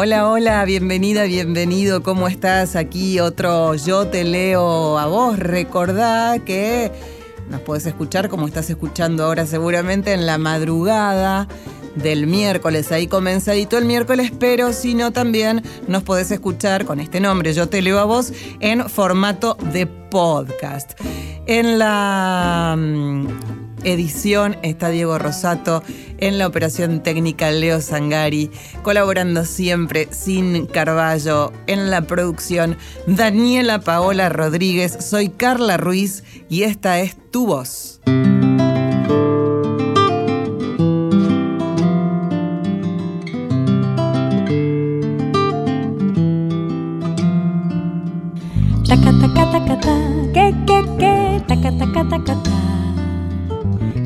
Hola, hola, bienvenida, bienvenido. ¿Cómo estás? Aquí otro Yo te leo a vos. Recordá que nos puedes escuchar como estás escuchando ahora seguramente en la madrugada del miércoles, ahí comenzadito el miércoles, pero si no también nos podés escuchar con este nombre, Yo te leo a vos, en formato de podcast. En la mm, edición está Diego Rosato, en la operación técnica Leo Sangari, colaborando siempre sin Carballo, en la producción Daniela Paola Rodríguez, soy Carla Ruiz y esta es tu voz. Taca, taca, taca, ta, que, que, que, taca, taca, taca, ta.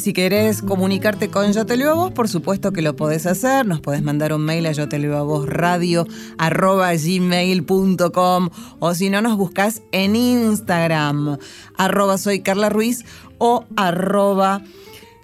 Y si querés comunicarte con Yo Te Leo a Vos, por supuesto que lo podés hacer. Nos podés mandar un mail a yo te leo a vos radio arroba gmail.com o si no nos buscas en Instagram arroba soy Carla Ruiz o arroba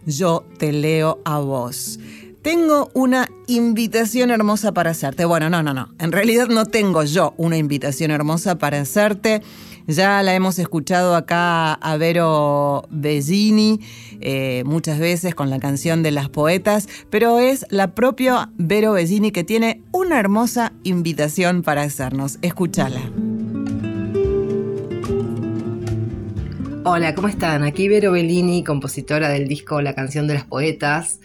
yo te leo a vos. Tengo una invitación hermosa para hacerte. Bueno, no, no, no. En realidad no tengo yo una invitación hermosa para hacerte. Ya la hemos escuchado acá a Vero Bellini eh, muchas veces con la canción de las poetas, pero es la propia Vero Bellini que tiene una hermosa invitación para hacernos. Escúchala. Hola, ¿cómo están? Aquí Vero Bellini, compositora del disco La canción de las poetas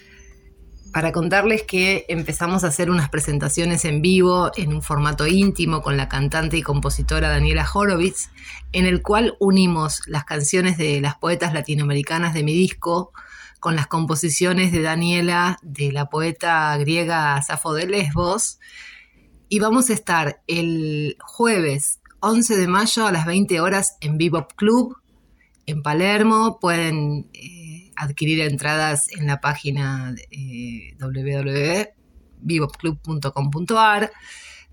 para contarles que empezamos a hacer unas presentaciones en vivo en un formato íntimo con la cantante y compositora Daniela Horowitz, en el cual unimos las canciones de las poetas latinoamericanas de mi disco con las composiciones de Daniela, de la poeta griega Safo de Lesbos, y vamos a estar el jueves 11 de mayo a las 20 horas en Bebop Club en Palermo. Pueden eh, adquirir entradas en la página eh.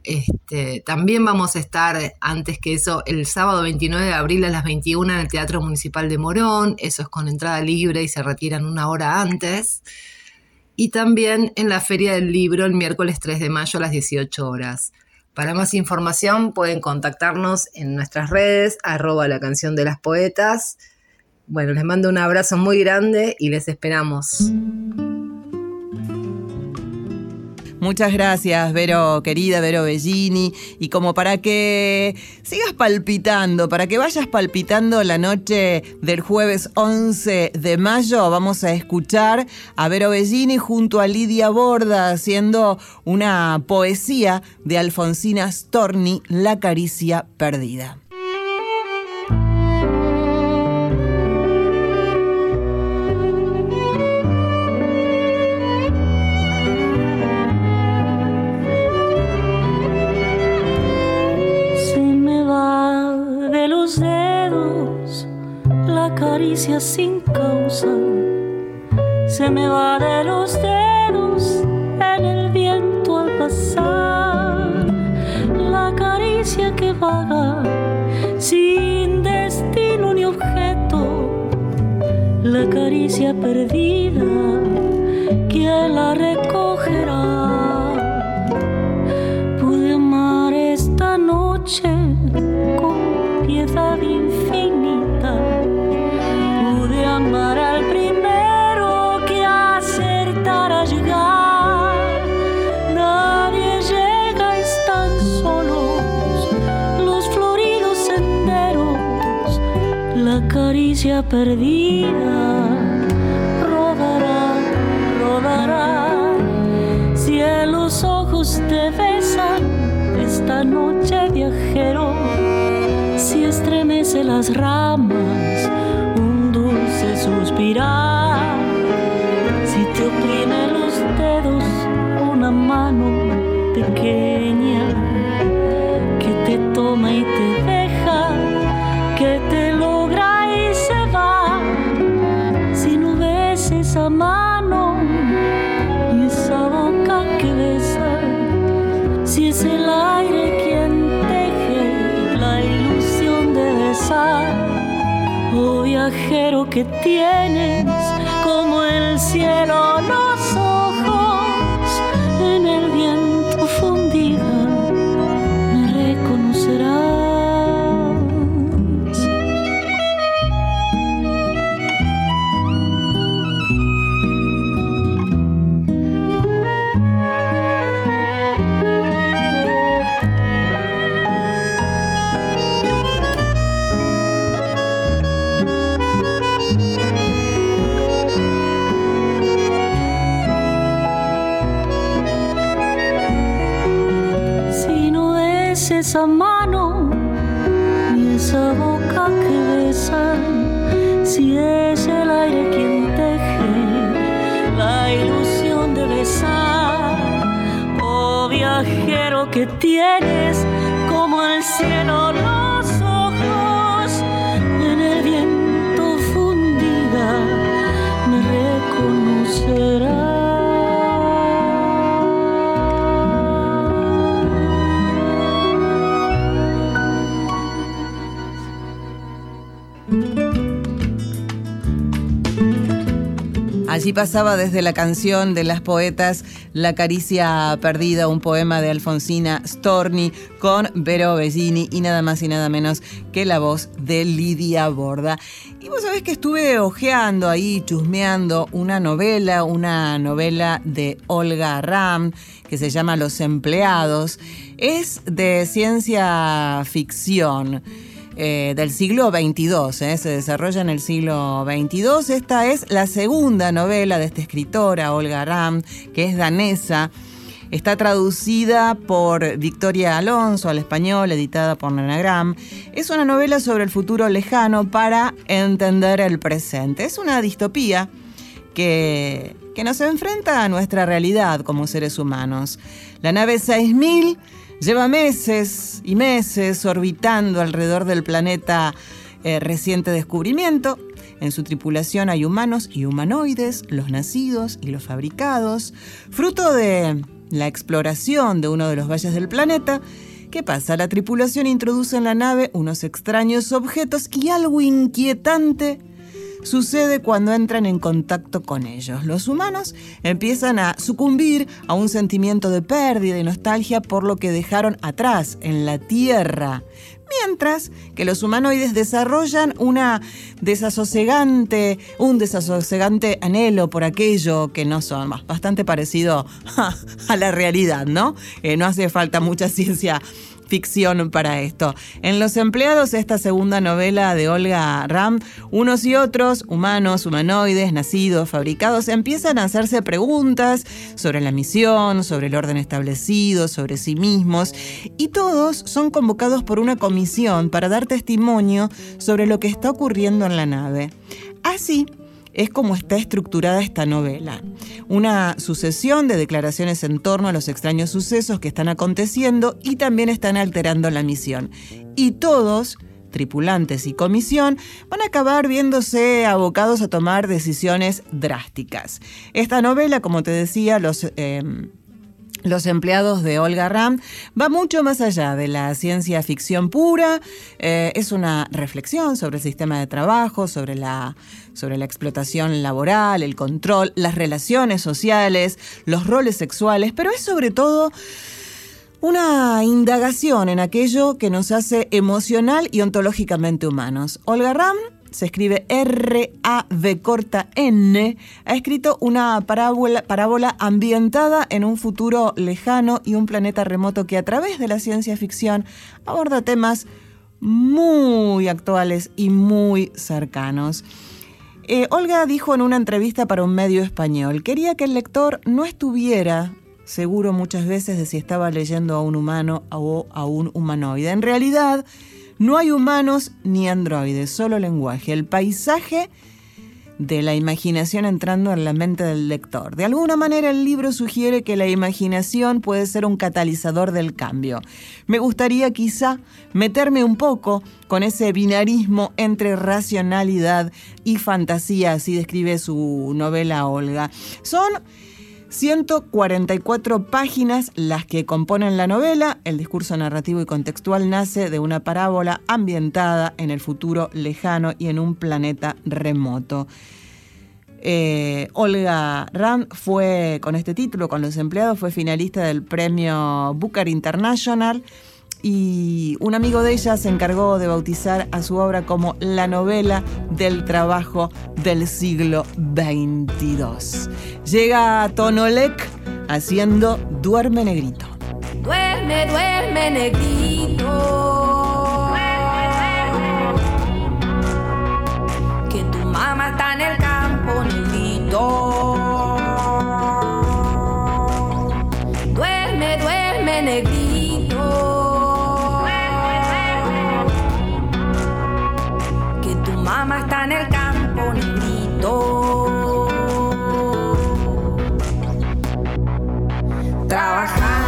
Este, también vamos a estar, antes que eso, el sábado 29 de abril a las 21 en el Teatro Municipal de Morón. Eso es con entrada libre y se retiran una hora antes. Y también en la Feria del Libro el miércoles 3 de mayo a las 18 horas. Para más información pueden contactarnos en nuestras redes, arroba la canción de las poetas bueno, les mando un abrazo muy grande y les esperamos. Muchas gracias, Vero, querida Vero Bellini. Y como para que sigas palpitando, para que vayas palpitando la noche del jueves 11 de mayo, vamos a escuchar a Vero Bellini junto a Lidia Borda haciendo una poesía de Alfonsina Storni, La caricia perdida. Caricia sin causa se me va de los dedos en el viento al pasar. La caricia que vaga sin destino ni objeto, la caricia perdida, ¿quién la recogerá? Pude amar esta noche con piedad infinita caricia perdida. Rodará, rodará, si en los ojos te besan esta noche viajero, si estremece las ramas suspirar. Si te oprime los dedos una mano pequeña Que tienes como el cielo los esa mano y esa boca que besan, si es el aire quien teje la ilusión de besar, oh viajero que tienes como el cielo Allí pasaba desde la canción de las poetas La caricia perdida, un poema de Alfonsina Storni con Vero Bellini y nada más y nada menos que la voz de Lidia Borda. Y vos sabés que estuve hojeando ahí, chusmeando una novela, una novela de Olga Ram que se llama Los empleados. Es de ciencia ficción. Eh, del siglo XXII, eh, se desarrolla en el siglo XXII. Esta es la segunda novela de esta escritora, Olga Ram, que es danesa. Está traducida por Victoria Alonso al español, editada por Nanagram. Es una novela sobre el futuro lejano para entender el presente. Es una distopía que, que nos enfrenta a nuestra realidad como seres humanos. La nave 6000 Lleva meses y meses orbitando alrededor del planeta eh, reciente descubrimiento. En su tripulación hay humanos y humanoides, los nacidos y los fabricados, fruto de la exploración de uno de los valles del planeta. ¿Qué pasa? La tripulación introduce en la nave unos extraños objetos y algo inquietante sucede cuando entran en contacto con ellos. Los humanos empiezan a sucumbir a un sentimiento de pérdida y nostalgia por lo que dejaron atrás en la Tierra. mientras que los humanoides desarrollan una desasosegante, un desasosegante anhelo por aquello que no son, bastante parecido a, la realidad, ¿no? Eh, no hace falta mucha ciencia ficción para esto. En Los empleados, esta segunda novela de Olga Ram, unos y otros, humanos, humanoides, nacidos, fabricados, empiezan a hacerse preguntas sobre la misión, sobre el orden establecido, sobre sí mismos, y todos son convocados por una comisión para dar testimonio sobre lo que está ocurriendo en la nave. Así, es como está estructurada esta novela. Una sucesión de declaraciones en torno a los extraños sucesos que están aconteciendo y también están alterando la misión. Y todos, tripulantes y comisión, van a acabar viéndose abocados a tomar decisiones drásticas. Esta novela, como te decía, los... Eh, los empleados de Olga Ram va mucho más allá de la ciencia ficción pura, eh, es una reflexión sobre el sistema de trabajo, sobre la, sobre la explotación laboral, el control, las relaciones sociales, los roles sexuales, pero es sobre todo una indagación en aquello que nos hace emocional y ontológicamente humanos. Olga Ram se escribe R-A-V corta N, ha escrito una parábola, parábola ambientada en un futuro lejano y un planeta remoto que a través de la ciencia ficción aborda temas muy actuales y muy cercanos. Eh, Olga dijo en una entrevista para un medio español, quería que el lector no estuviera seguro muchas veces de si estaba leyendo a un humano o a un humanoide. En realidad, no hay humanos ni androides, solo lenguaje. El paisaje de la imaginación entrando en la mente del lector. De alguna manera el libro sugiere que la imaginación puede ser un catalizador del cambio. Me gustaría quizá meterme un poco con ese binarismo entre racionalidad y fantasía, así describe su novela Olga. Son 144 páginas las que componen la novela. El discurso narrativo y contextual nace de una parábola ambientada en el futuro lejano y en un planeta remoto. Eh, Olga Rand fue, con este título, con los empleados, fue finalista del premio Booker International y un amigo de ella se encargó de bautizar a su obra como la novela del trabajo del siglo XXII. Llega Tonolek haciendo Duerme Negrito. Duerme, duerme negrito. Que tu mamá está en el campo, negrito. Duerme, duerme negrito. Mamá está en el campo, niñito. Trabajando,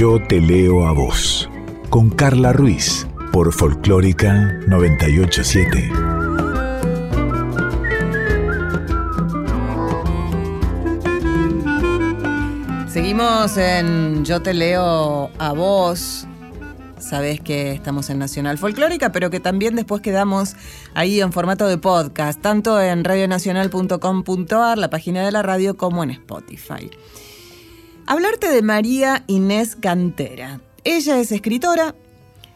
Yo te leo a vos. Con Carla Ruiz. Por Folclórica 987. Seguimos en Yo te leo a vos. Sabés que estamos en Nacional Folclórica, pero que también después quedamos ahí en formato de podcast, tanto en radionacional.com.ar, la página de la radio, como en Spotify. Hablarte de María Inés Cantera. Ella es escritora,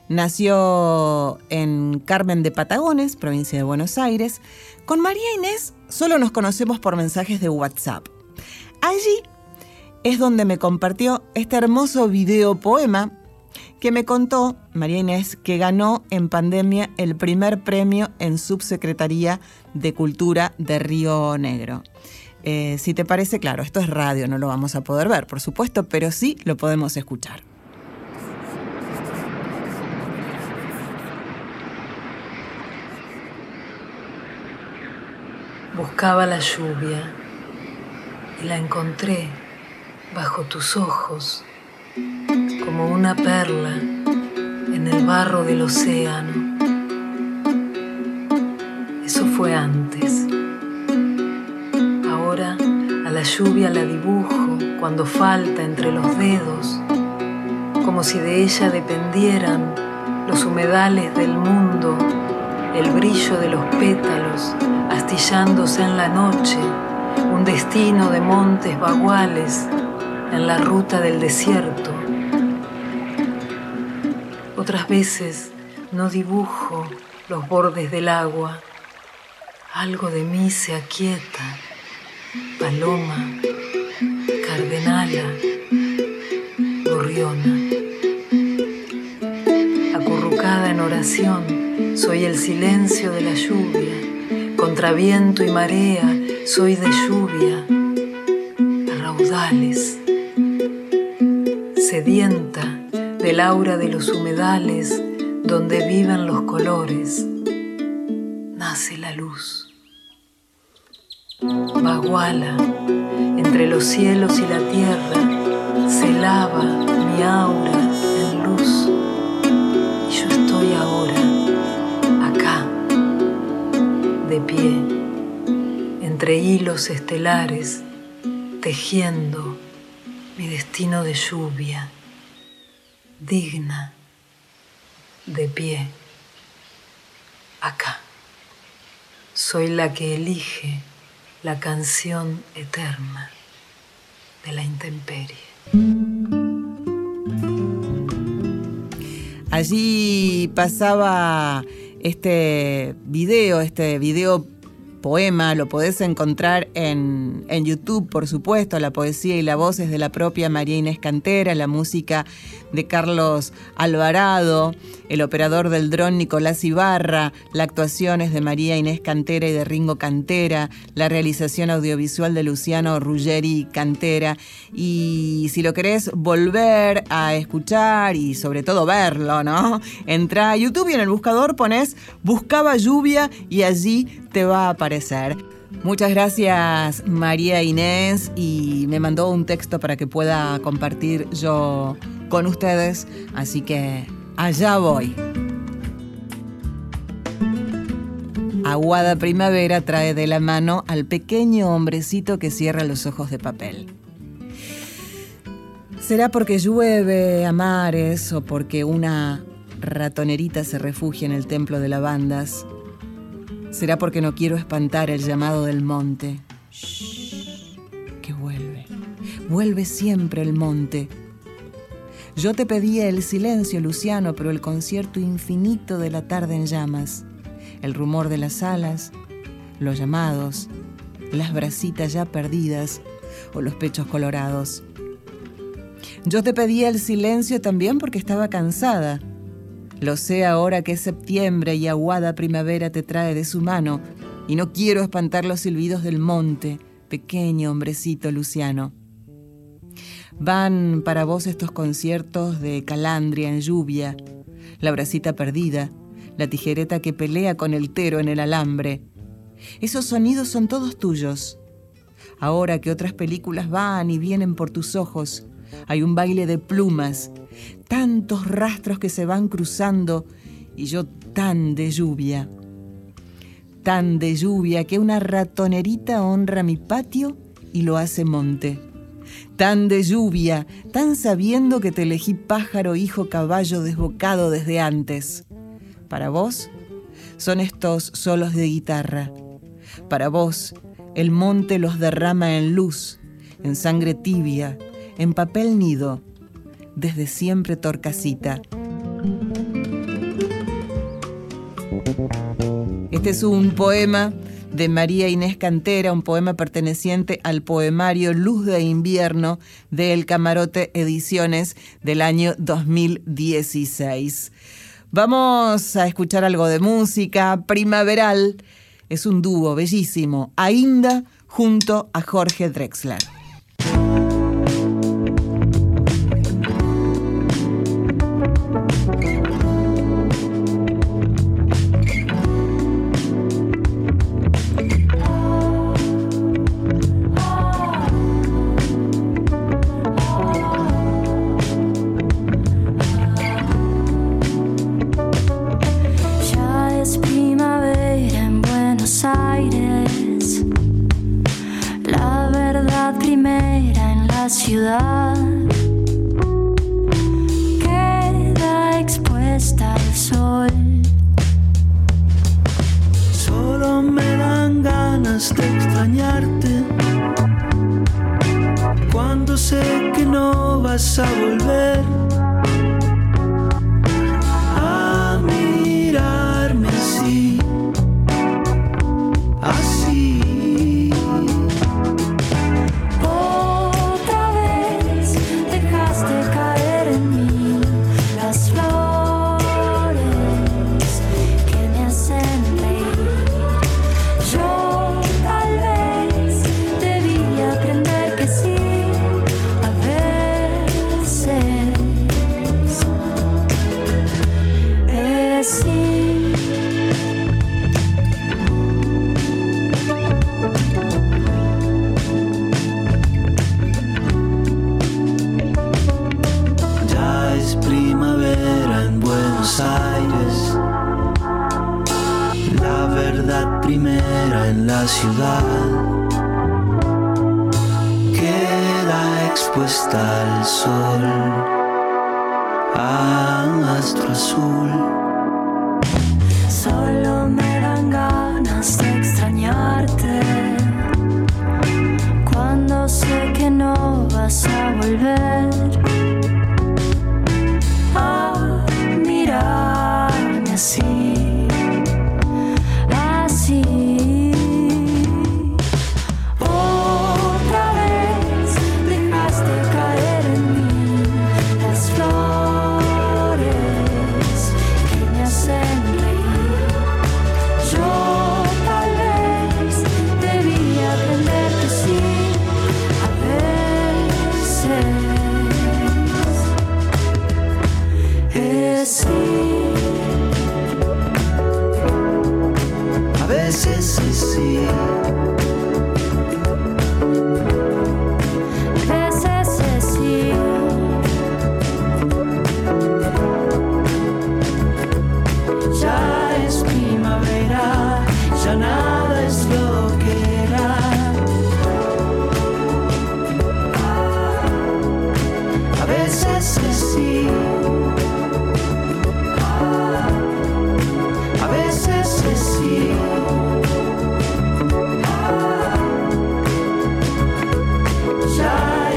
Nació en Carmen de Patagones, provincia de Buenos Aires. Con María Inés solo nos conocemos por mensajes de WhatsApp. Allí es donde me compartió este hermoso video poema que me contó María Inés que ganó en pandemia el primer premio en Subsecretaría de Cultura de Río Negro. Eh, si te parece, claro, esto es radio, no lo vamos a poder ver, por supuesto, pero sí lo podemos escuchar. Buscaba la lluvia y la encontré bajo tus ojos como una perla en el barro del océano. Eso fue antes. A la lluvia la dibujo cuando falta entre los dedos, como si de ella dependieran los humedales del mundo el brillo de los pétalos astillándose en la noche, un destino de montes baguales en la ruta del desierto. Otras veces no dibujo los bordes del agua, algo de mí se aquieta, paloma, cardenala, gorriona, acurrucada en oración soy el silencio de la lluvia, contra viento y marea, soy de lluvia, a raudales, sedienta del aura de los humedales donde viven los colores, Baguala, entre los cielos y la tierra, se lava mi aura en luz y yo estoy ahora de pie, entre hilos estelares, tejiendo mi destino de lluvia, digna, de pie, acá. Soy la que elige la canción eterna de la intemperie. Allí pasaba este video, este video poema, lo podés encontrar en, en, YouTube, por supuesto, la poesía y la voz es de la propia María Inés Cantera, la música de Carlos Alvarado, el operador del dron Nicolás Ibarra, la actuación es de María Inés Cantera y de Ringo Cantera, la realización audiovisual de Luciano Ruggeri Cantera. Y si lo querés volver a escuchar y sobre todo verlo, ¿no? Entra a YouTube y en el buscador pones Buscaba lluvia y allí te va a aparecer. Muchas gracias María Inés y me mandó un texto para que pueda compartir yo con ustedes, así que allá voy. Aguada Primavera trae de la mano al pequeño hombrecito que cierra los ojos de papel. ¿Será porque llueve a mares o porque una ratonerita se refugia en el templo de lavandas? Será porque no quiero espantar el llamado del monte. Shh, que vuelve. Vuelve siempre el monte. Yo te pedía el silencio, Luciano, pero el concierto infinito de la tarde en llamas, el rumor de las alas, los llamados, las brasitas ya perdidas o los pechos colorados. Yo te pedía el silencio también porque estaba cansada lo sé ahora que es septiembre y aguada primavera te trae de su mano, y no quiero espantar los silbidos del monte, pequeño hombrecito Luciano. Van para vos estos conciertos de calandria en lluvia, la bracita perdida, la tijereta que pelea con el tero en el alambre. Esos sonidos son todos tuyos. Ahora que otras películas van y vienen por tus ojos, hay un baile de plumas tantos rastros que se van cruzando y yo tan de lluvia, tan de lluvia que una ratonerita honra mi patio y lo hace monte. Tan de lluvia, tan sabiendo que te elegí pájaro, hijo, caballo desbocado desde antes. Para vos son estos solos de guitarra. Para vos el monte los derrama en luz, en sangre tibia, en papel nido, desde siempre Torcasita. Este es un poema de María Inés Cantera, un poema perteneciente al poemario Luz de Invierno de El Camarote Ediciones del año 2016. Vamos a escuchar algo de música primaveral. Es un dúo bellísimo, Ainda junto a Jorge Drexler. Buenos Aires. La verdad primera en la ciudad. Queda expuesta al sol. A astro azul. Solo me dan ganas de extrañarte cuando sé que no vas a volver a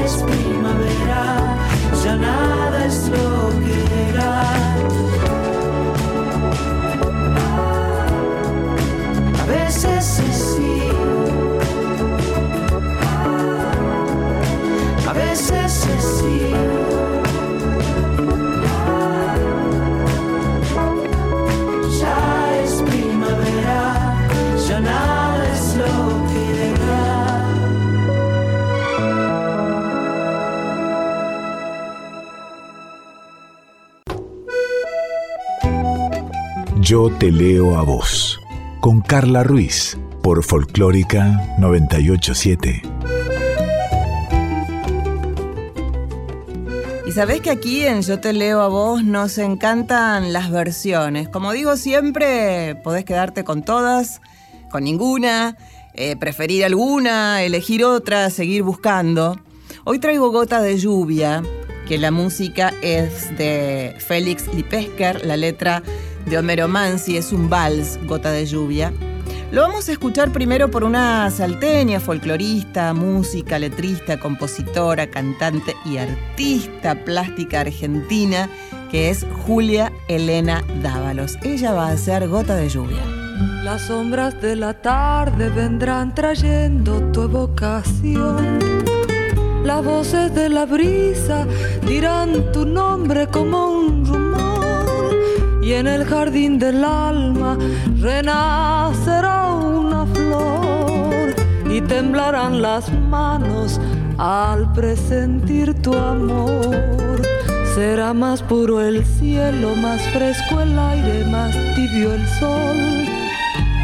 es primavera, ya nada es lo Yo te leo a vos. Con Carla Ruiz. Por Folclórica 987. Y sabés que aquí en Yo te leo a vos nos encantan las versiones. Como digo siempre, podés quedarte con todas, con ninguna, eh, preferir alguna, elegir otra, seguir buscando. Hoy traigo Gota de Lluvia, que la música es de Félix Lipesker, la letra de Homero Mansi, es un vals, Gota de Lluvia. Lo vamos a escuchar primero por una salteña, folclorista, música, letrista, compositora, cantante y artista plástica argentina, que es Julia Elena Dávalos. Ella va a hacer Gota de Lluvia. La Las sombras de la tarde vendrán trayendo tu evocación. Las voces de la brisa dirán tu nombre como un rumor. Y en el jardín del alma renacerá una flor. Y temblarán las manos al presentir tu amor. Será más puro el cielo, más fresco el aire, más tibio el sol.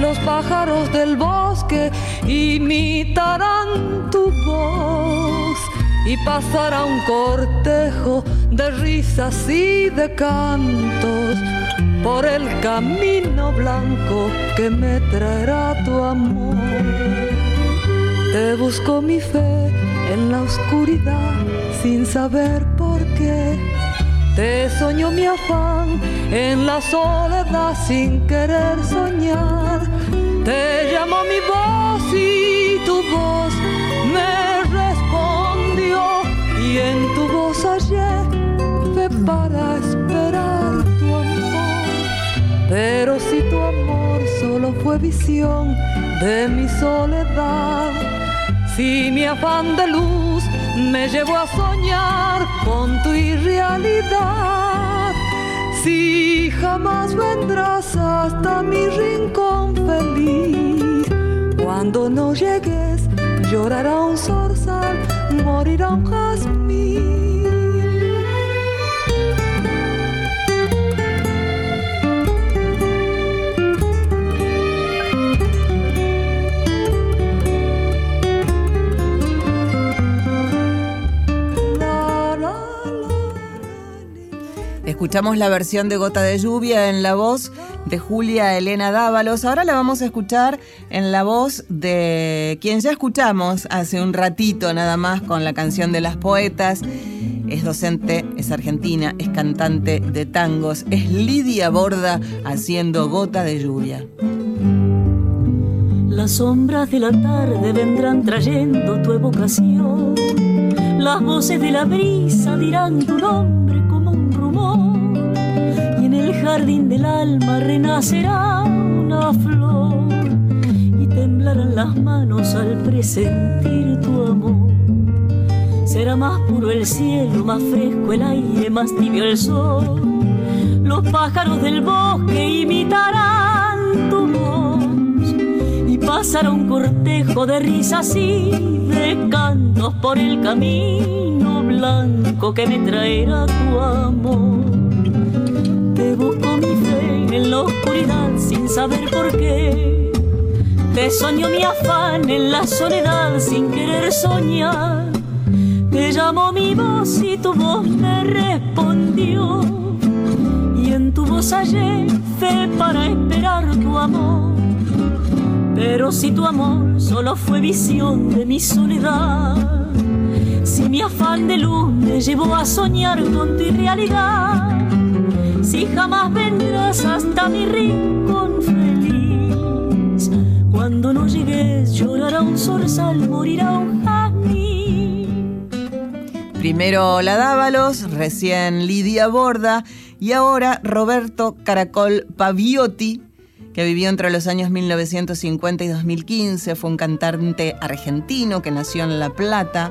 Los pájaros del bosque imitarán tu voz y pasará un cortejo de risas y de cantos por el camino blanco que me traerá tu amor. Te busco mi fe en la oscuridad sin saber por qué. Te soñó mi afán en la soledad sin querer soñar. Te llamó mi voz y tu voz Y en tu voz hallé para esperar tu amor. Pero si tu amor solo fue visión de mi soledad, si mi afán de luz me llevó a soñar con tu irrealidad. Si jamás vendrás hasta mi rincón feliz, cuando no llegues llorará un zorzal, morirá un jazmín. Escuchamos la versión de Gota de Lluvia en la voz de Julia Elena Dávalos. Ahora la vamos a escuchar en la voz de quien ya escuchamos hace un ratito nada más con la canción de las poetas. Es docente, es argentina, es cantante de tangos, es Lidia Borda haciendo Gota de Lluvia. Las sombras de la tarde vendrán trayendo tu evocación. Las voces de la brisa dirán tu nombre Y en el jardín del alma renacerá una flor. Y temblarán las manos al presentir tu amor. Será más puro el cielo, más fresco el aire, más tibio el sol. Los pájaros del bosque imitarán tu voz pasará un cortejo de risas y de cantos por el camino blanco que me traerá tu amor. Te busco mi fe en la oscuridad sin saber por qué. Te soñó mi afán en la soledad sin querer soñar. Te llamó mi voz y tu voz me respondió. Y en tu voz hallé fe para esperar tu amor. Pero si tu amor solo fue visión de mi soledad, si mi afán de luz me llevó a soñar con tu irrealidad, si jamás vendrás hasta mi rincón feliz, cuando no llegues llorará un zorzal, morirá un jazmín. Primero la Dávalos, recién Lidia Borda y ahora Roberto Caracol Paviotti, que vivió entre los años 1950 y 2015. Fue un cantante argentino que nació en La Plata,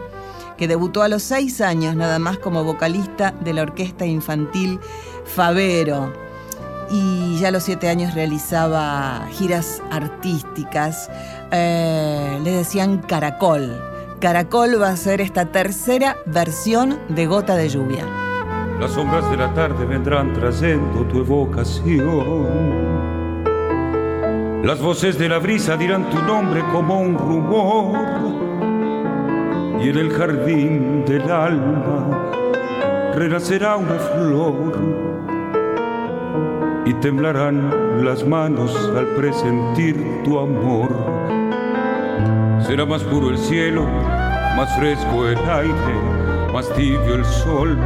que debutó a los seis años nada más como vocalista de la orquesta infantil Favero. Y ya a los siete años realizaba giras artísticas. Eh, le decían Caracol. Caracol va a ser esta tercera versión de Gota de Lluvia. Las sombras de la tarde vendrán trayendo tu evocación. Las voces de la brisa dirán tu nombre como un rumor. Y en el jardín del alma renacerá una flor. Y temblarán las manos al presentir tu amor. Será más puro el cielo, más fresco el aire, más tibio el sol.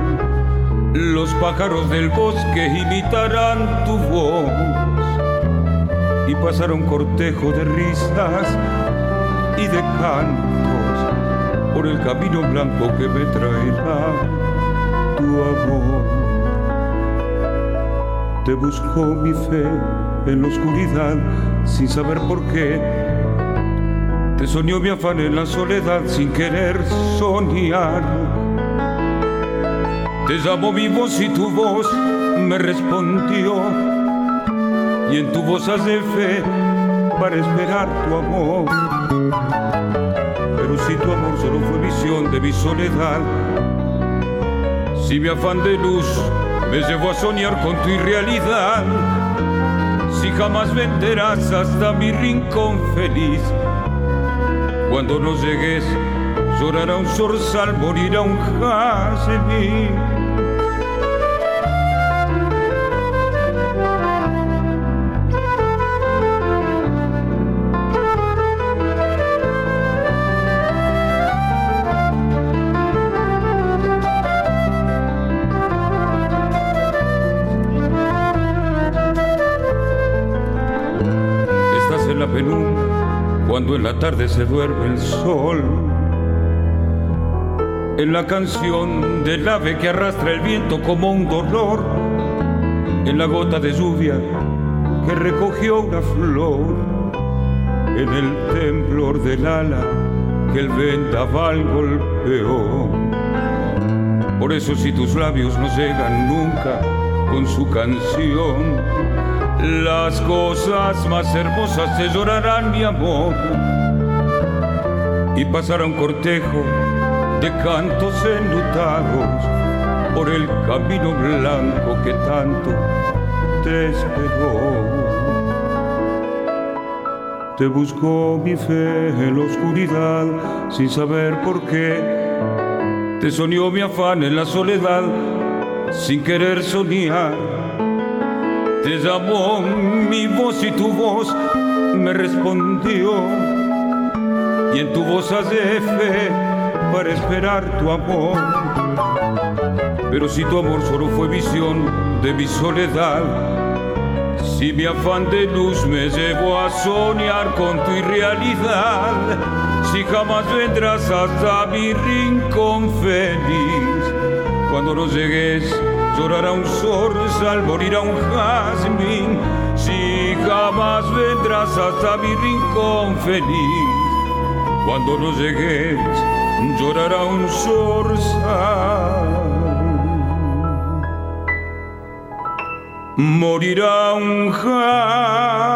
Los pájaros del bosque imitarán tu voz y pasará un cortejo de risas y de cantos por el camino blanco que me traerá tu amor. Te buscó mi fe en la oscuridad sin saber por qué. Te soñó mi afán en la soledad sin querer soñar. Te llamó mi voz y tu voz me respondió. Y en tu voz hace fe para esperar tu amor. Pero si tu amor solo fue visión de mi soledad, si mi afán de luz me llevó a soñar con tu irrealidad, si jamás venderás hasta mi rincón feliz, cuando no llegues llorará un zorzal, morirá un jazmín en la tarde se duerme el sol. En la canción del ave que arrastra el viento como un dolor, en la gota de lluvia que recogió una flor, en el temblor del ala que el vendaval golpeó. Por eso si tus labios no llegan nunca con su canción, las cosas más hermosas se llorarán, mi amor. Y pasará un cortejo de cantos enlutados por el camino blanco que tanto te esperó. Te buscó mi fe en la oscuridad sin saber por qué. Te soñó mi afán en la soledad sin querer soñar te llamó mi voz y tu voz me respondió. Y en tu voz hace fe para esperar tu amor. Pero si tu amor solo fue visión de mi soledad, si mi afán de luz me llevó a soñar con tu irrealidad, si jamás vendrás hasta mi rincón feliz, cuando no llegues llorará un zorzal, morirá un jazmín, si jamás vendrás hasta mi rincón feliz. Cuando no llegues, llorará un zorzal. Morirá un jazmín.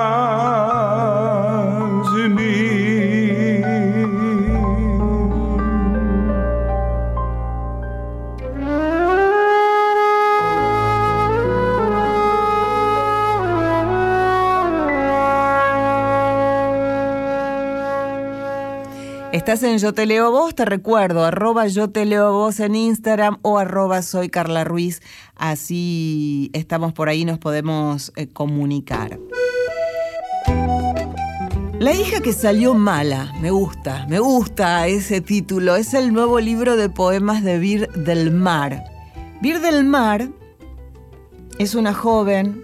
Estás en Yo Te Leo Vos, te recuerdo, arroba Yo Te Leo Vos en Instagram o arroba Soy Carla Ruiz. Así estamos por ahí, nos podemos eh, comunicar. La hija que salió mala, me gusta, me gusta ese título. Es el nuevo libro de poemas de Vir del Mar. Vir del Mar es una joven,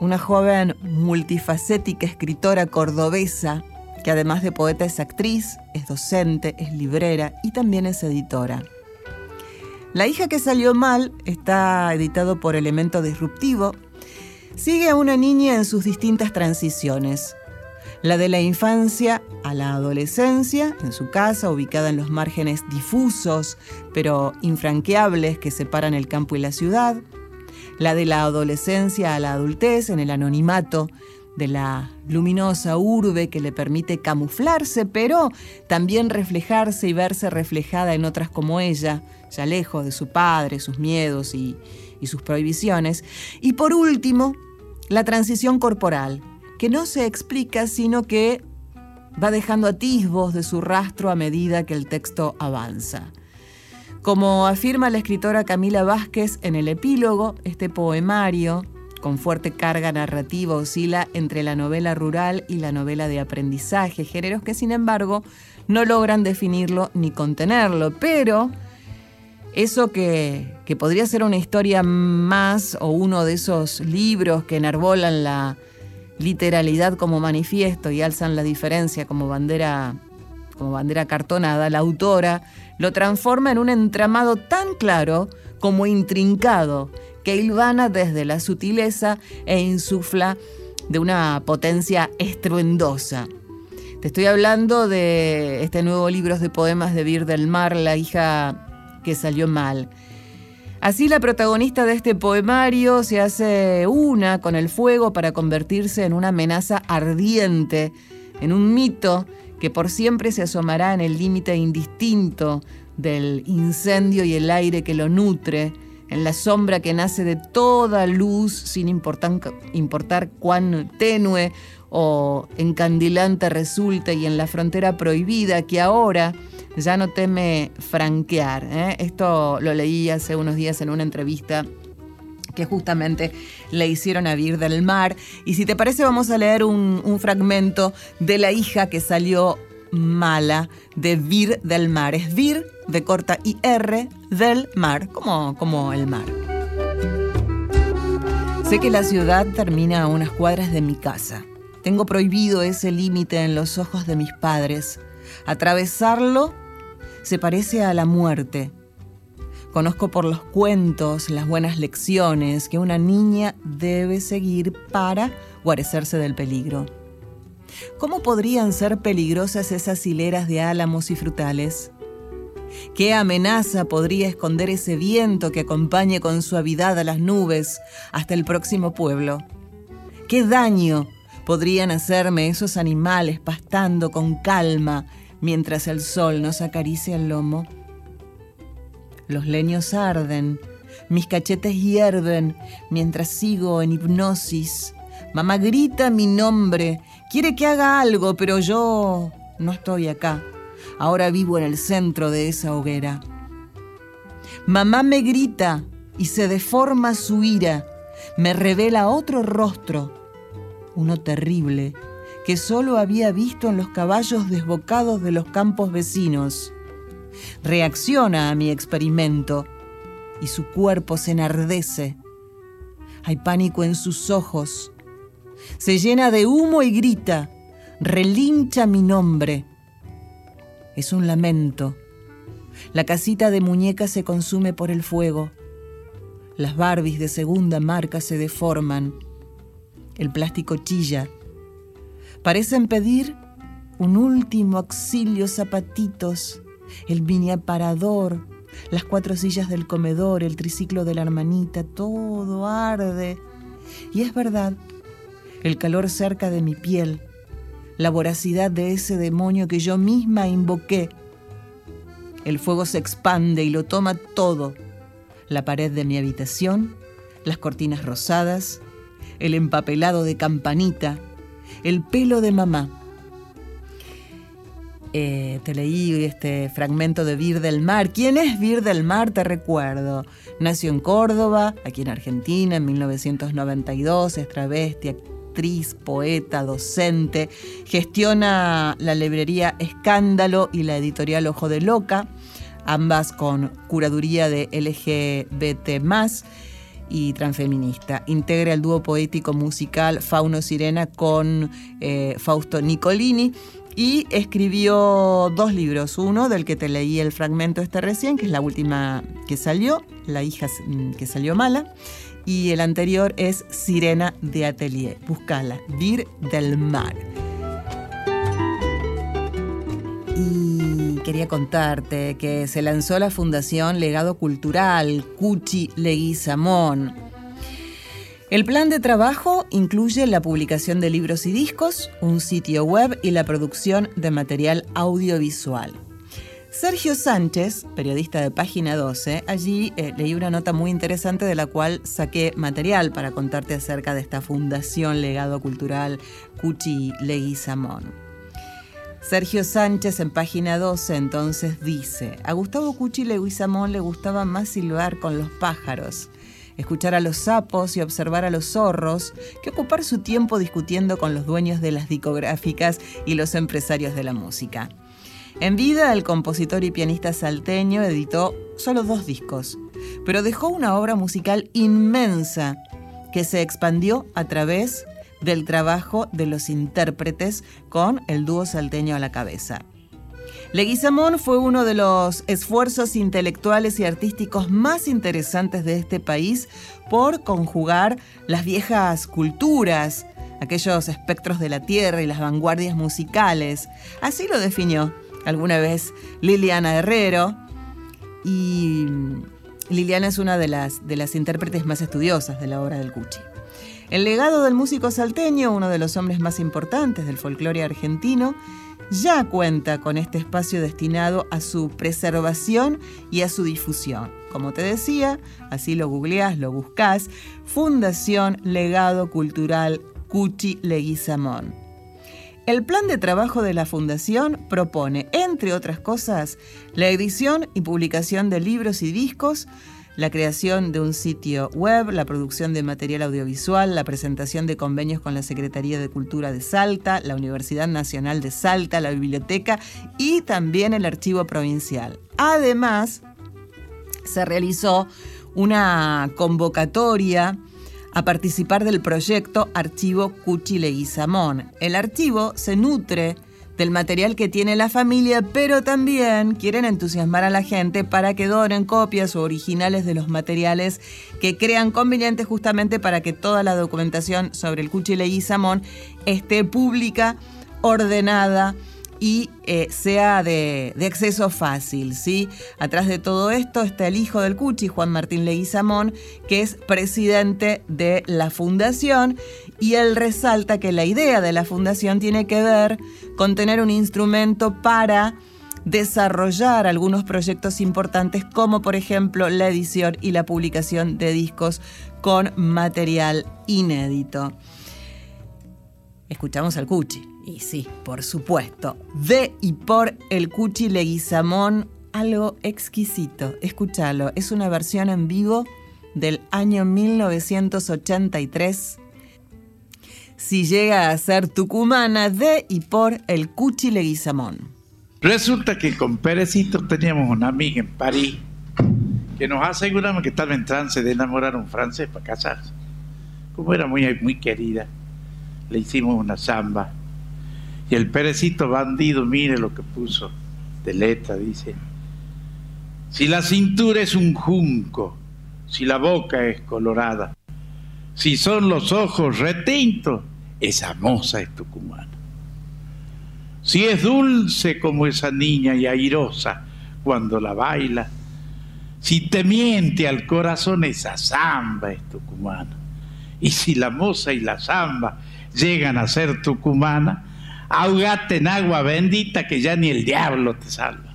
una joven multifacética escritora cordobesa que además de poeta es actriz, es docente, es librera y también es editora. La hija que salió mal está editado por Elemento Disruptivo. Sigue a una niña en sus distintas transiciones. La de la infancia a la adolescencia, en su casa, ubicada en los márgenes difusos pero infranqueables que separan el campo y la ciudad. La de la adolescencia a la adultez, en el anonimato de la luminosa urbe que le permite camuflarse, pero también reflejarse y verse reflejada en otras como ella, ya lejos de su padre, sus miedos y, sus prohibiciones. Y por último, la transición corporal, que no se explica, sino que va dejando atisbos de su rastro a medida que el texto avanza. Como afirma la escritora Camila Vázquez en el epílogo, este poemario con fuerte carga narrativa oscila entre la novela rural y la novela de aprendizaje, géneros que sin embargo no logran definirlo ni contenerlo, pero eso que, podría ser una historia más o uno de esos libros que enarbolan la literalidad como manifiesto y alzan la diferencia como bandera, como bandera cartonada, la autora lo transforma en un entramado tan claro como intrincado que hilvana desde la sutileza e insufla de una potencia estruendosa. Te estoy hablando de este nuevo libro de poemas de Vir del Mar, la hija que salió mal. Así la protagonista de este poemario se hace una con el fuego para convertirse en una amenaza ardiente, en un mito que por siempre se asomará en el límite indistinto del incendio y el aire que lo nutre, en la sombra que nace de toda luz sin importar, cuán tenue o encandilante resulte y en la frontera prohibida que ahora ya no teme franquear. ¿eh? Esto lo leí hace unos días en una entrevista que justamente le hicieron a Vir del Mar. Y si te parece, vamos a leer un fragmento de la hija que salió mala de Vir del Mar. Es Vir de corta IR del mar, como, como el mar. Sé que la ciudad termina a unas cuadras de mi casa. Tengo prohibido ese límite en los ojos de mis padres. Atravesarlo se parece a la muerte. Conozco por los cuentos las buenas lecciones que una niña debe seguir para guarecerse del peligro. ¿Cómo podrían ser peligrosas esas hileras de álamos y frutales? ¿Qué amenaza podría esconder ese viento que acompañe con suavidad a las nubes hasta el próximo pueblo? ¿Qué daño podrían hacerme esos animales pastando con calma mientras el sol nos acaricia el lomo? Los leños arden, mis cachetes hierven mientras sigo en hipnosis. Mamá grita mi nombre, quiere que haga algo, pero yo no estoy acá. Ahora vivo en el centro de esa hoguera. Mamá me grita y se deforma su ira. Me revela otro rostro, uno terrible, que solo había visto en los caballos desbocados de los campos vecinos. Reacciona a mi experimento y su cuerpo se enardece. Hay pánico en sus ojos. Se llena de humo y grita. Relincha mi nombre. Es un lamento. La casita de muñecas se consume por el fuego. Las Barbies de segunda marca se deforman. El plástico chilla. Parecen pedir un último auxilio zapatitos, el mini aparador, las cuatro sillas del comedor, el triciclo de la hermanita, todo arde. Y es verdad, el calor cerca de mi piel, la voracidad de ese demonio que yo misma invoqué. El fuego se expande y lo toma todo. La pared de mi habitación, las cortinas rosadas, el empapelado de campanita, el pelo de mamá. Eh, te leí este fragmento de Vir del Mar. ¿Quién es Vir del Mar? Te recuerdo. Nació en Córdoba, aquí en Argentina, en 1992, es travesti, actriz, poeta, docente, gestiona la librería Escándalo y la editorial Ojo de Loca, ambas con curaduría de LGBT y transfeminista. Integra el dúo poético musical Fauno Sirena con eh, Fausto Nicolini y escribió dos libros, uno del que te leí el fragmento este recién, que es la última que salió, La hija mm, que salió mala, y el anterior es Sirena de Atelier. Búscala, Vir del Mar. Y quería contarte que se lanzó la Fundación Legado Cultural Cuchi Leguizamón. El plan de trabajo incluye la publicación de libros y discos, un sitio web y la producción de material audiovisual. Sergio Sánchez, periodista de Página 12, allí eh, leí una nota muy interesante de la cual saqué material para contarte acerca de esta Fundación Legado Cultural Cuchi Leguizamón. Sergio Sánchez en Página 12 entonces dice, a Gustavo Cuchi Leguizamón le gustaba más silbar con los pájaros, escuchar a los sapos y observar a los zorros que ocupar su tiempo discutiendo con los dueños de las discográficas y los empresarios de la música. En vida, el compositor y pianista salteño editó solo dos discos, pero dejó una obra musical inmensa que se expandió a través del trabajo de los intérpretes con el dúo salteño a la cabeza. Leguizamón fue uno de los esfuerzos intelectuales y artísticos más interesantes de este país por conjugar las viejas culturas aquellos espectros de la tierra y las vanguardias musicales. Así lo definió alguna vez Liliana Herrero. Y Liliana es una de las, de las intérpretes más estudiosas de la obra del Cuchi. El legado del músico salteño, uno de los hombres más importantes del folclore argentino, ya cuenta con este espacio destinado a su preservación y a su difusión. Como te decía, así lo googleás, lo buscás, Fundación Legado Cultural Cuchi Leguizamón. El plan de trabajo de la Fundación propone, entre otras cosas, la edición y publicación de libros y discos, la creación de un sitio web, la producción de material audiovisual, la presentación de convenios con la Secretaría de Cultura de Salta, la Universidad Nacional de Salta, la biblioteca y también el archivo provincial. Además, se realizó una convocatoria a participar del proyecto Archivo Cuchi Leguizamón. El archivo se nutre del material que tiene la familia, pero también quieren entusiasmar a la gente para que donen copias o originales de los materiales que crean convenientes justamente para que toda la documentación sobre el Cuchile y Samón esté pública, ordenada y eh, sea de, acceso fácil. ¿sí? Atrás de todo esto está el hijo del Cuchi, Juan Martín Leguizamón, que es presidente de la fundación y él resalta que la idea de la fundación tiene que ver con tener un instrumento para desarrollar algunos proyectos importantes como por ejemplo la edición y la publicación de discos con material inédito. Escuchamos al Cuchi. Y sí, por supuesto, de y por el Cuchi Leguizamón, algo exquisito. Escúchalo, es una versión en vivo del año 1983. Si llega a ser tucumana de y por el Cuchi Leguizamón. Resulta que con Perecito teníamos una amiga en París que nos aseguramos que estaba en trance de enamorar a un francés para casarse. Como era muy, muy querida, le hicimos una samba y el perecito bandido, mire lo que puso de letra, dice, si la cintura es un junco, si la boca es colorada, si son los ojos retintos, esa moza es tucumana. Si es dulce como esa niña y airosa cuando la baila, si te miente al corazón, esa zamba es tucumana. Y si la moza y la zamba llegan a ser tucumana, ahogate en agua bendita que ya ni el diablo te salva.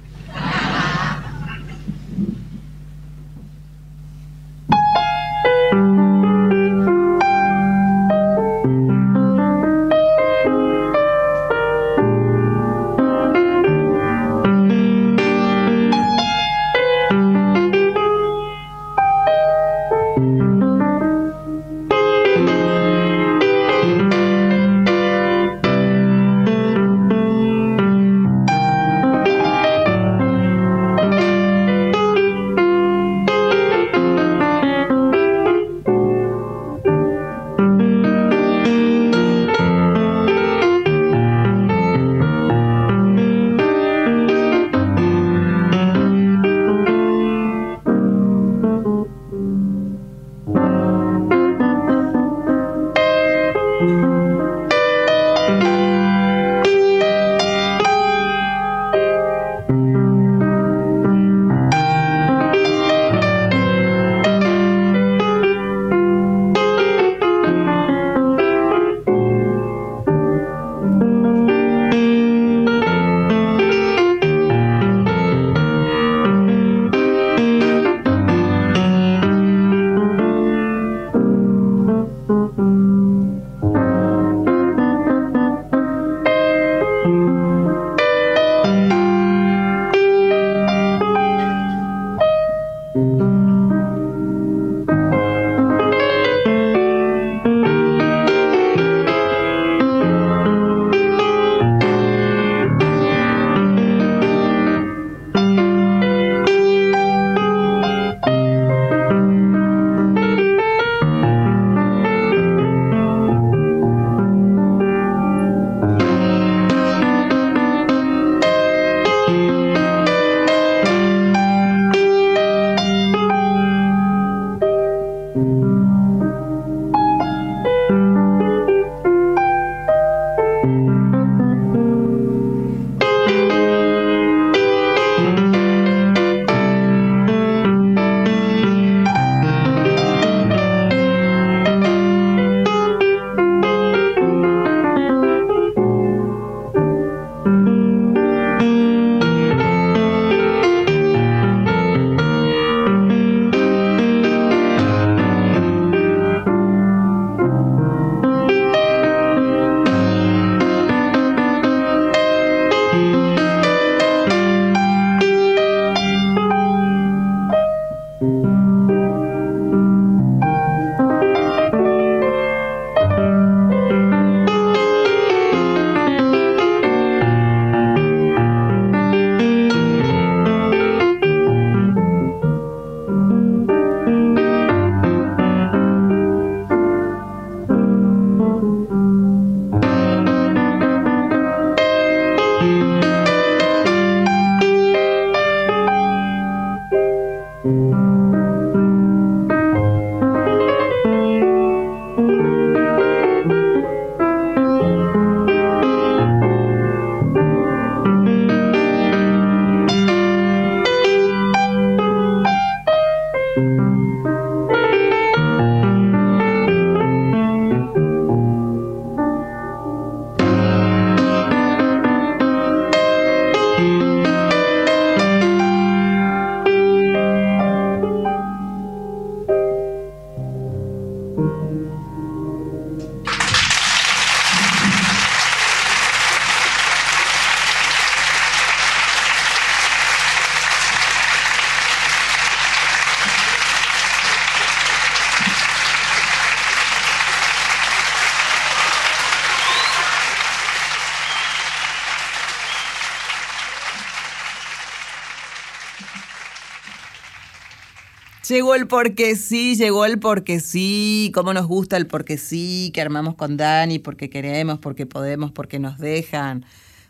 Llegó el porque sí, llegó el porque sí. Cómo nos gusta el porque sí, que armamos con Dani, porque queremos, porque podemos, porque nos dejan,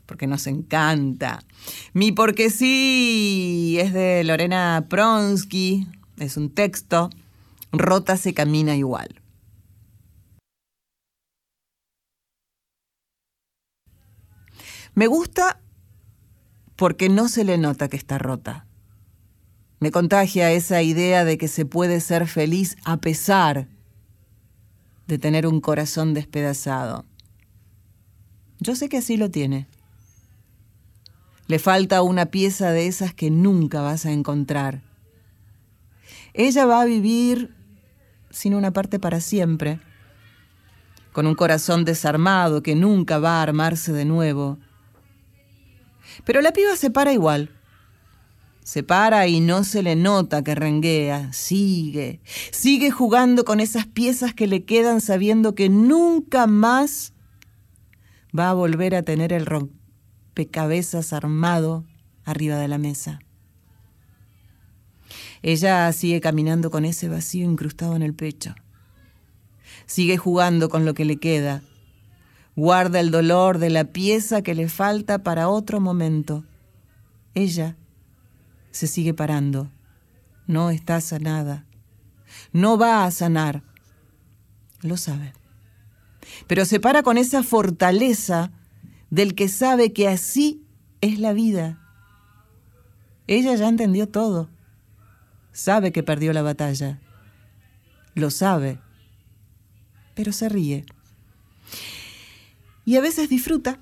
porque nos encanta. Mi porque sí es de Lorena Pronsky, es un texto. Rota se camina igual. Me gusta porque no se le nota que está rota. Me contagia esa idea de que se puede ser feliz a pesar de tener un corazón despedazado. Yo sé que así lo tiene. Le falta una pieza de esas que nunca vas a encontrar. Ella va a vivir sin una parte para siempre, con un corazón desarmado que nunca va a armarse de nuevo pero la piba se para igual. Se para y no se le nota que renguea. Sigue. Sigue jugando con esas piezas que le quedan sabiendo que nunca más va a volver a tener el rompecabezas armado arriba de la mesa. Ella sigue caminando con ese vacío incrustado en el pecho. Sigue jugando con lo que le queda, Guarda el dolor de la pieza que le falta para otro momento. Ella se sigue parando. No está sanada. No va a sanar. Lo sabe. Pero se para con esa fortaleza del que sabe que así es la vida. Ella ya entendió todo. Sabe que perdió la batalla. Lo sabe. Pero se ríe y a veces disfruta.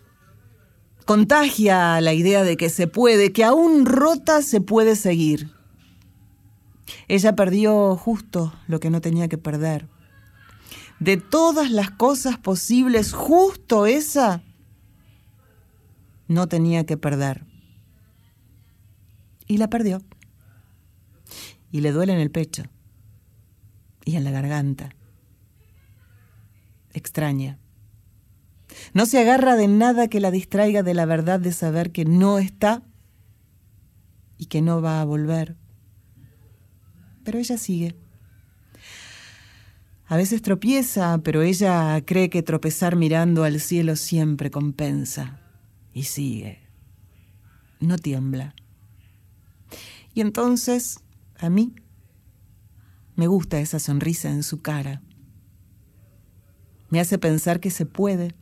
Contagia la idea de que se puede, que aún rota se puede seguir. Ella perdió justo lo que no tenía que perder. De todas las cosas posibles, justo esa no tenía que perder. Y la perdió. Y le duele en el pecho y en la garganta. Extraña. No se agarra de nada que la distraiga de la verdad de saber que no está y que no va a volver. Pero ella sigue. A veces tropieza, pero ella cree que tropezar mirando al cielo siempre compensa. Y sigue. No tiembla. Y entonces, a mí, me gusta esa sonrisa en su cara. Me hace pensar que se puede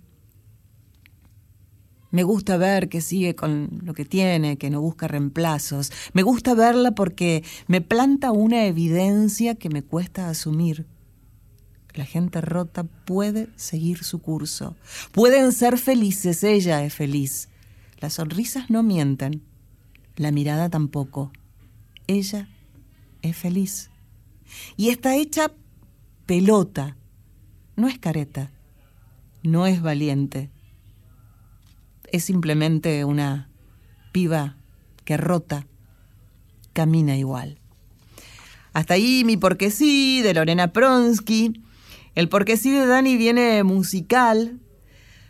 me gusta ver que sigue con lo que tiene, que no busca reemplazos. Me gusta verla porque me planta una evidencia que me cuesta asumir. La gente rota puede seguir su curso. Pueden ser felices, ella es feliz. Las sonrisas no mienten, la mirada tampoco. Ella es feliz. Y está hecha pelota. No es careta, no es valiente es simplemente una piba que rota, camina igual. Hasta ahí mi porque sí de Lorena Pronsky. El porque sí de Dani viene musical.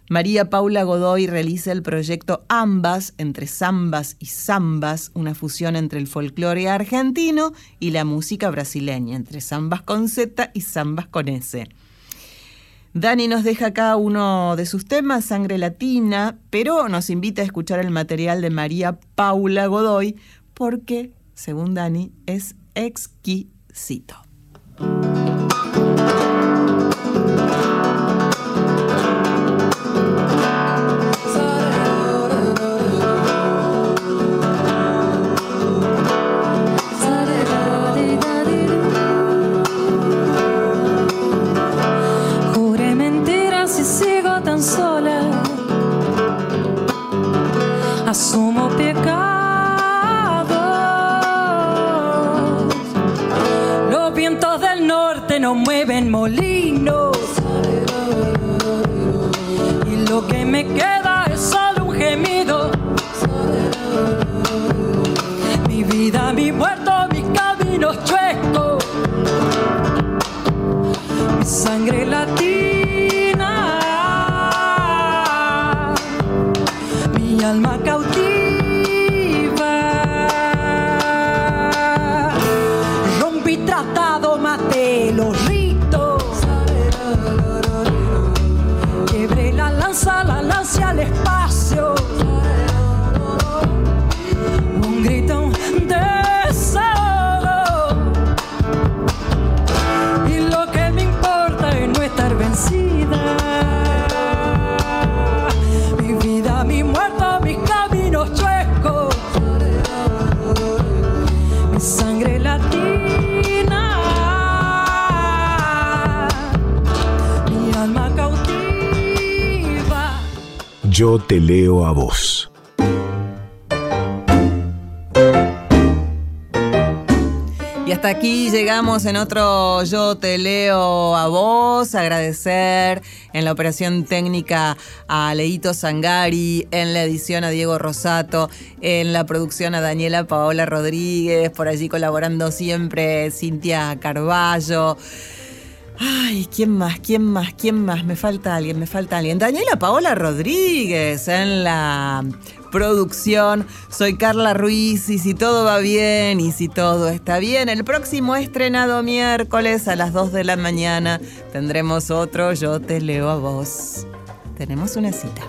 María Paula Godoy realiza el proyecto Ambas, entre zambas y zambas, una fusión entre el folclore argentino y la música brasileña, entre zambas con Z y zambas con S. Dani nos deja acá uno de sus temas, Sangre Latina, pero nos invita a escuchar el material de María Paula Godoy porque, según Dani, es exquisito. No mueven molinos. Y lo que me queda es solo un gemido. Mi vida, mi muerto, mis caminos chuecos. Mi sangre latina. Alma Yo te leo a vos. Y hasta aquí llegamos en otro Yo te leo a vos. Agradecer en la operación técnica a Leito Sangari, en la edición a Diego Rosato, en la producción a Daniela Paola Rodríguez, por allí colaborando siempre Cintia Carballo. Ay, ¿quién más? ¿Quién más? ¿Quién más? Me falta alguien, me falta alguien. Daniela Paola Rodríguez en la producción. Soy Carla Ruiz y si todo va bien y si todo está bien, el próximo estrenado miércoles a las 2 de la mañana tendremos otro Yo te leo a vos. Tenemos una cita.